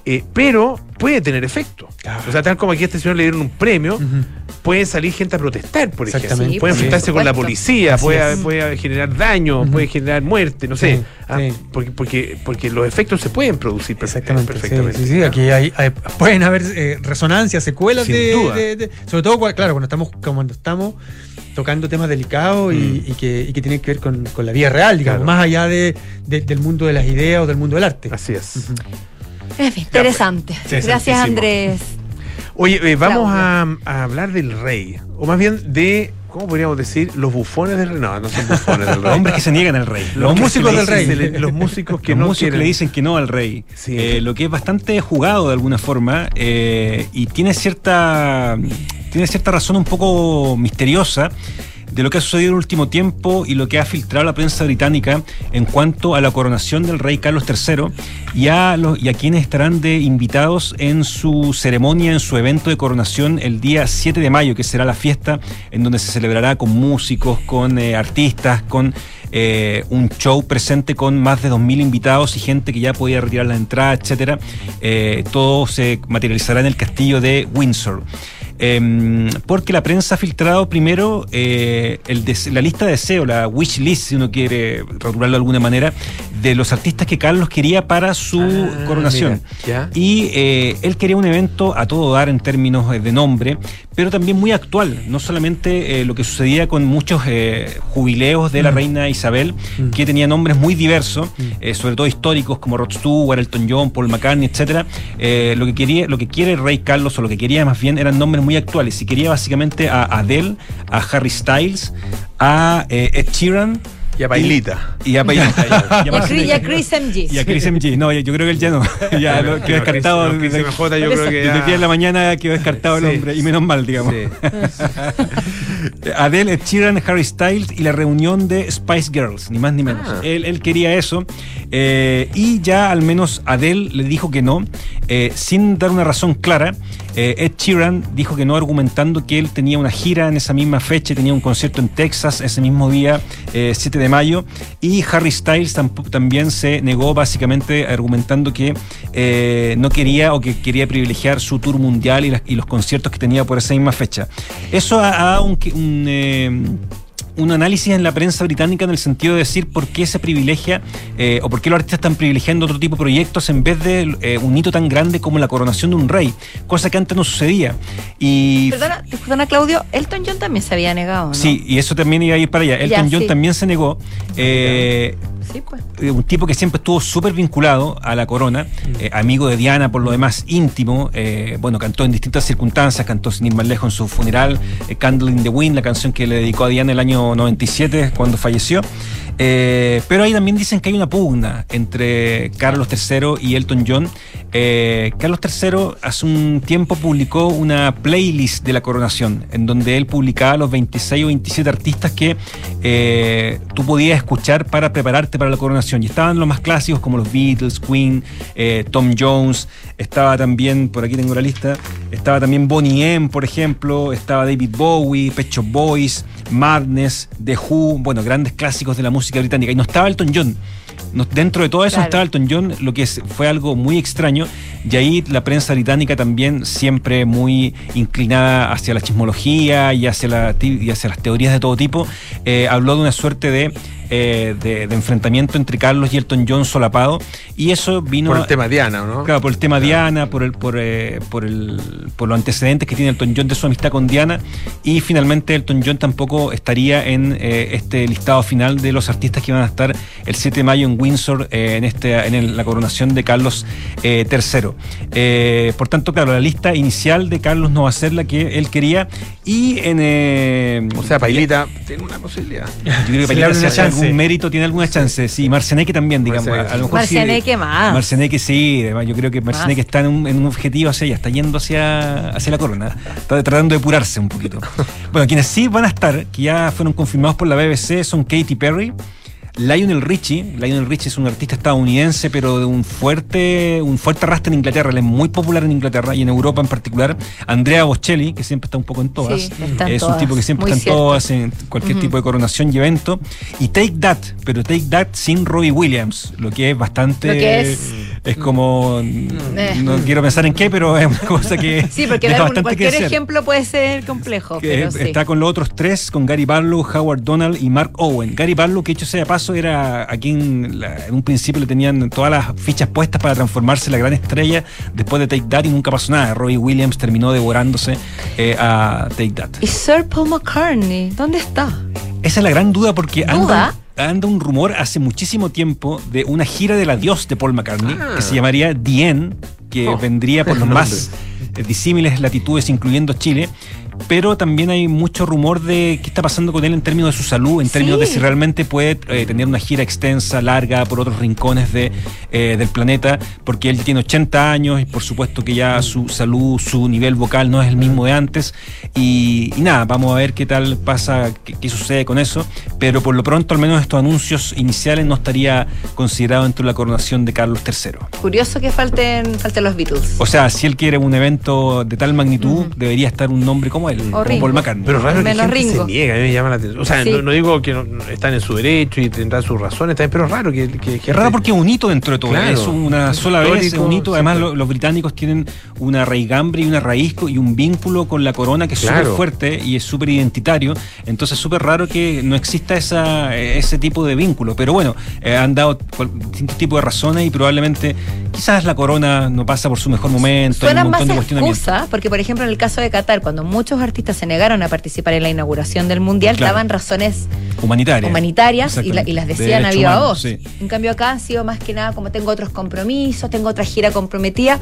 Eh, pero puede tener efecto. O sea, tal como aquí a este señor le dieron un premio, puede salir gente a protestar, por ejemplo. Exactamente. puede Sí, enfrentarse con la policía, puede, generar daño, puede generar muerte, no sé. Sí, Ah, Porque, porque, porque los efectos se pueden producir perfectamente. perfectamente. Sí, sí, aquí hay, hay- pueden haber eh, resonancias, secuelas Sin de, duda. de- de- sobre todo claro cuando estamos cuando estamos tocando temas delicados y, y que, y que tienen que ver con, con la vida real, digamos, Mm. Claro. más allá de, de- del mundo de las ideas o del mundo del arte. Así es. En fin, interesante. Gracias. Andrés. Oye, eh, vamos a, a hablar del rey, o más bien de, ¿cómo podríamos decir? Los bufones del rey. No, no son bufones del rey. Los hombres que se niegan al rey. Los músicos del rey. le- los músicos que Los no músicos quieren. le dicen que no al rey. Eh, lo que es bastante jugado de alguna forma eh, y tiene cierta, tiene cierta razón un poco misteriosa de lo que ha sucedido en el último tiempo y lo que ha filtrado la prensa británica en cuanto a la coronación del rey Carlos III y a, y a quienes estarán de invitados en su ceremonia, en su evento de coronación el día 7 de mayo, que será la fiesta en donde se celebrará con músicos, con eh, artistas, con eh, un show presente con más de 2.000 invitados y gente que ya podía retirar la entrada, etcétera. Eh, todo se materializará en el castillo de Windsor. Em, porque la prensa ha filtrado primero eh, el la lista de deseo, la wish list, si uno quiere rotularlo de alguna manera, de los artistas que Carlos quería para su coronación. mira, ya. Y eh, él quería un evento a todo dar en términos eh, de nombre, pero también muy actual. No solamente eh, lo que sucedía con muchos eh, jubileos de la Mm. reina Isabel, que tenía nombres muy diversos, eh, sobre todo históricos como Rod Stewart, Elton John, Paul McCartney. Eh, lo que quería, lo que quiere el rey Carlos, o lo que quería más bien, eran nombres muy actuales. Y quería básicamente a Adele, a Harry Styles, a Ed Sheeran. Y a Pailita. Y a Pailita. Y a Chris, y a Chris MG. y a Chris MG. No, yo creo que él ya no. ya lo quedó No, descartado. No, Chris desde- MJ yo creo que Desde ya- 10 de la mañana quedó descartado el Sí. hombre. Y menos mal, digamos. Adele, Ed Sheeran, Harry Styles y la reunión de Spice Girls, ni más ni menos. Ah. Él, él quería eso. eh, y ya al menos Adele le dijo que no, eh, sin dar una razón clara. Eh, Ed Sheeran dijo que no, argumentando que él tenía una gira en esa misma fecha, tenía un concierto en Texas ese mismo día, eh, 7 de mayo. Y Harry Styles también se negó, básicamente argumentando que eh, no quería o que quería privilegiar su tour mundial y, los conciertos que tenía por esa misma fecha. Eso ha, dado un, eh, un análisis en la prensa británica en el sentido de decir por qué se privilegia eh, o por qué los artistas están privilegiando otro tipo de proyectos en vez de eh, un hito tan grande como la coronación de un rey, cosa que antes no sucedía. Y Perdona, perdona, Claudio, Elton John también se había negado, ¿no? Sí, y eso también iba a ir para allá. Ya, Elton John sí. también se negó. Eh, Sí, pues. eh, un tipo que siempre estuvo súper vinculado a la corona, eh, amigo de Diana por lo demás, íntimo, eh, bueno, cantó en distintas circunstancias, cantó sin ir más lejos en su funeral, eh, Candle in the Wind, la canción que le dedicó a Diana el año 97 cuando falleció. Eh, pero ahí también dicen que hay una pugna entre Carlos III y Elton John. Eh, Carlos III hace un tiempo publicó una playlist de la coronación, en donde él publicaba los 26 o 27 artistas que eh, tú podías escuchar para prepararte para la coronación. Y estaban los más clásicos como los Beatles, Queen, Tom Jones, estaba también, por aquí tengo la lista, estaba también Bonnie M, por ejemplo, estaba David Bowie, Pet Shop Boys, Madness, The Who, bueno, grandes clásicos de la música británica. Y no estaba Elton John. No- dentro de todo eso Claro. estaba Elton John, lo que es- fue algo muy extraño. Y ahí la prensa británica también siempre muy inclinada hacia la chismología y hacia, la, ti- y hacia las teorías de todo tipo, eh, habló de una suerte de, eh, de, de enfrentamiento entre Carlos y Elton John solapado. Y eso vino... Por el tema Diana, ¿no? Claro, por el tema Diana, por el, por, eh, por el, por los antecedentes que tiene Elton John de su amistad con Diana. Y finalmente Elton John tampoco estaría en eh, este listado final de los artistas que van a estar el 7 de mayo en Windsor, eh, en, este, en el- la coronación de Carlos III. Eh, por tanto, claro, la lista inicial de Carlos no va a ser la que él quería. Y en. eh, O sea, Pailita tiene una posibilidad. yo creo que Se Pailita, una hace chance. Algún mérito, tiene alguna chance. Sí, Marceneque también, digamos. Marceneque. A lo mejor sí- Marcianeque más. Marceneque sí, además yo creo que Marceneque está en un, en un objetivo hacia allá, está yendo hacia, hacia la corona, está tratando de depurarse un poquito. bueno, quienes sí van a estar, que ya fueron confirmados por la BBC, son Katy Perry. Lionel Richie, Lionel Richie es un artista estadounidense, pero de un fuerte, un fuerte arrastre en Inglaterra, él es muy popular en Inglaterra y en Europa en particular. Andrea Bocelli, que siempre está un poco en todas, Sí, está en es un todas, tipo que siempre muy está en todas, en cualquier tipo de coronación y evento. Y Take That, pero Take That sin Robbie Williams, lo que es bastante... Lo que es- es como... Eh. No quiero pensar en qué, pero es una cosa que... Sí, porque deja bastante cualquier ejemplo puede ser complejo, Que pero sí. está con los otros tres, con Gary Barlow, Howard Donald y Mark Owen. Gary Barlow, que hecho sea de paso, era aquí en, la- en un principio le tenían todas las fichas puestas para transformarse en la gran estrella después de Take That y nunca pasó nada. Robbie Williams terminó devorándose eh, a Take That. ¿Y Sir Paul McCartney? ¿Dónde está? Esa es la gran duda porque ¿Duda? Anda un rumor hace muchísimo tiempo de una gira del adiós de Paul McCartney que se llamaría The End, que Oh, vendría por los nombre. más eh, disímiles latitudes, incluyendo Chile. Pero también hay mucho rumor de qué está pasando con él en términos de su salud, en términos de si realmente puede eh, tener una gira extensa, larga, por otros rincones de, eh, del planeta, porque él tiene 80 años y por supuesto que ya su salud, su nivel vocal no es el mismo de antes. Y, y nada, vamos a ver qué tal pasa, qué, qué sucede con eso. Pero por lo pronto, al menos estos anuncios iniciales no estaría considerado dentro de la coronación de Carlos III. Curioso que falten, falten los Beatles. O sea, si él quiere un evento de tal magnitud, debería estar un nombre como él, como. Paul McCartney. Pero raro que Menos gente Ringo. se niega, a mí me llama la atención. O sea, Sí. no, no digo que no- están en su derecho y tendrán sus razones también, pero es raro que... que, Es raro porque es un hito dentro de todo. Claro. es una Es sola vez, es un hito. Además, los británicos tienen una raigambre y una raíz y un vínculo con la corona que es Claro. súper fuerte y es súper identitario. Entonces, es súper raro que no exista esa, ese tipo de vínculo. Pero bueno, eh, han dado distintos tipos de razones y probablemente quizás la corona no pasa por su mejor momento. hay Suena un más montón de a cuestionamientos. excusa, porque por ejemplo en el caso de Qatar, cuando muchos artistas se negaron a participar en la inauguración del Mundial, Claro. daban razones Humanitaria. humanitarias y, la- y las De decían a viva humanos, voz. sí. En cambio acá han sido más que nada como tengo otros compromisos, tengo otra gira comprometida.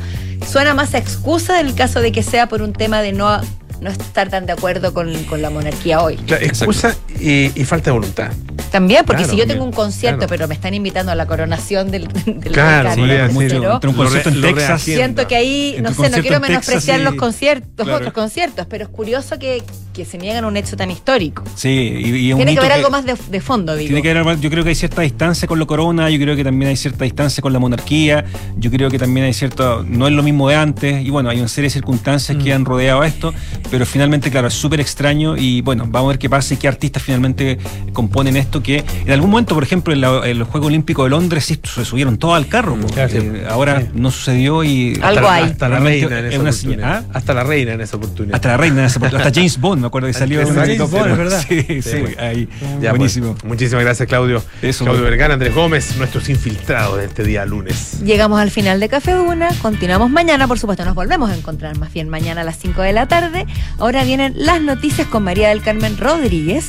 Suena más a excusa en el caso de que sea por un tema de no, no estar tan de acuerdo con, con la monarquía hoy. Claro, excusa y, y falta de voluntad. También, porque Claro, si yo tengo un concierto, claro. pero me están invitando a la coronación del, del Claro, entre un concierto en Lo re- lo Texas. Siento que ahí, no sé, no quiero menospreciar y- los conciertos, Claro. otros conciertos, pero es curioso que, que se niegan a un hecho tan histórico. Sí, y, y un Tiene que haber algo más de, de fondo, digo. Tiene que haber, yo creo que hay cierta distancia con la corona, yo creo que también hay cierta distancia con la monarquía, yo creo que también hay cierto, no es lo mismo de antes, y bueno, hay una serie de circunstancias Mm. que han rodeado a esto, pero finalmente, claro, es súper extraño y bueno, vamos a ver qué pasa y qué artistas finalmente componen esto, que en algún momento, por ejemplo, en, la- en los Juegos Olímpicos de Londres sí, se subieron todos al carro. Claro, sí. Eh, ahora no sucedió y... Algo hasta, hay. Hasta la reina en es esa oportunidad. ¿ah? Hasta la reina en esa oportunidad. Hasta la reina, en esa oportunidad, hasta James Bond, me acuerdo que salió James. Bond, es verdad. Sí, sí, Sí. ahí. Ya, Buenísimo. pues, muchísimas gracias, Claudio. Eso, Claudio bueno. Vergara, Andrés Gómez, nuestros infiltrados de este día lunes. Llegamos al final de Café Una, continuamos mañana, por supuesto, nos volvemos a encontrar más bien mañana a las 5 de la tarde. Ahora vienen las noticias con María del Carmen Rodríguez.